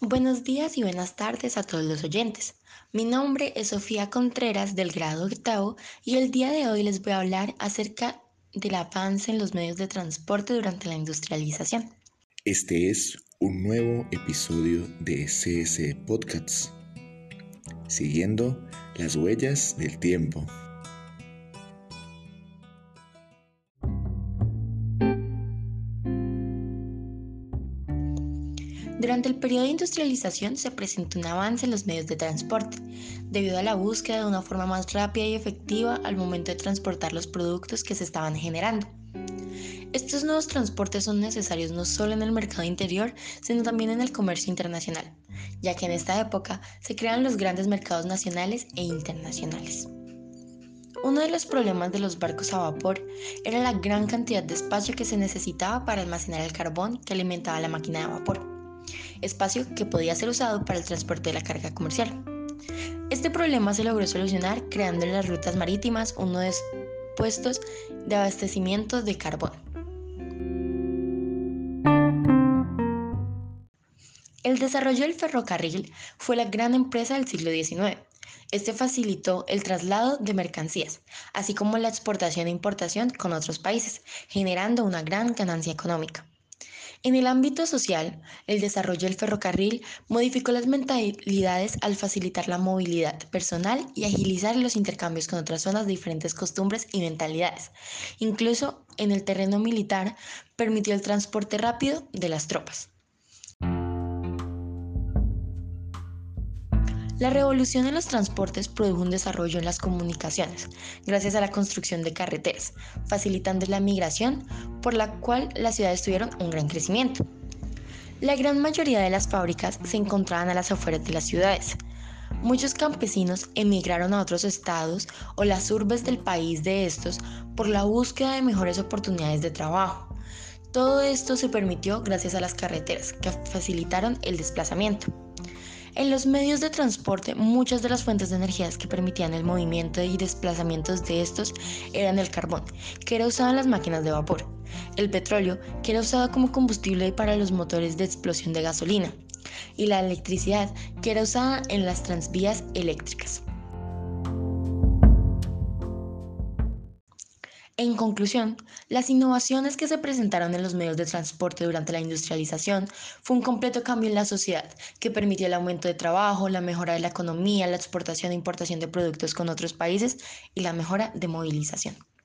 Buenos días y buenas tardes a todos los oyentes. Mi nombre es Sofía Contreras del grado octavo y el día de hoy les voy a hablar acerca del avance en los medios de transporte durante la industrialización. Este es un nuevo episodio de CS Podcasts, siguiendo las huellas del tiempo. Durante el periodo de industrialización se presentó un avance en los medios de transporte, debido a la búsqueda de una forma más rápida y efectiva al momento de transportar los productos que se estaban generando. Estos nuevos transportes son necesarios no solo en el mercado interior, sino también en el comercio internacional, ya que en esta época se crean los grandes mercados nacionales e internacionales. Uno de los problemas de los barcos a vapor era la gran cantidad de espacio que se necesitaba para almacenar el carbón que alimentaba la máquina de vapor espacio que podía ser usado para el transporte de la carga comercial. Este problema se logró solucionar creando en las rutas marítimas uno de puestos de abastecimiento de carbón. El desarrollo del ferrocarril fue la gran empresa del siglo XIX. Este facilitó el traslado de mercancías, así como la exportación e importación con otros países, generando una gran ganancia económica. En el ámbito social, el desarrollo del ferrocarril modificó las mentalidades al facilitar la movilidad personal y agilizar los intercambios con otras zonas de diferentes costumbres y mentalidades. Incluso en el terreno militar permitió el transporte rápido de las tropas. La revolución en los transportes produjo un desarrollo en las comunicaciones, gracias a la construcción de carreteras, facilitando la migración, por la cual las ciudades tuvieron un gran crecimiento. La gran mayoría de las fábricas se encontraban a las afueras de las ciudades. Muchos campesinos emigraron a otros estados o las urbes del país de estos por la búsqueda de mejores oportunidades de trabajo. Todo esto se permitió gracias a las carreteras que facilitaron el desplazamiento. En los medios de transporte, muchas de las fuentes de energía que permitían el movimiento y desplazamientos de estos eran el carbón, que era usado en las máquinas de vapor, el petróleo, que era usado como combustible para los motores de explosión de gasolina, y la electricidad, que era usada en las transvías eléctricas. En conclusión, las innovaciones que se presentaron en los medios de transporte durante la industrialización fue un completo cambio en la sociedad que permitió el aumento de trabajo, la mejora de la economía, la exportación e importación de productos con otros países y la mejora de movilización.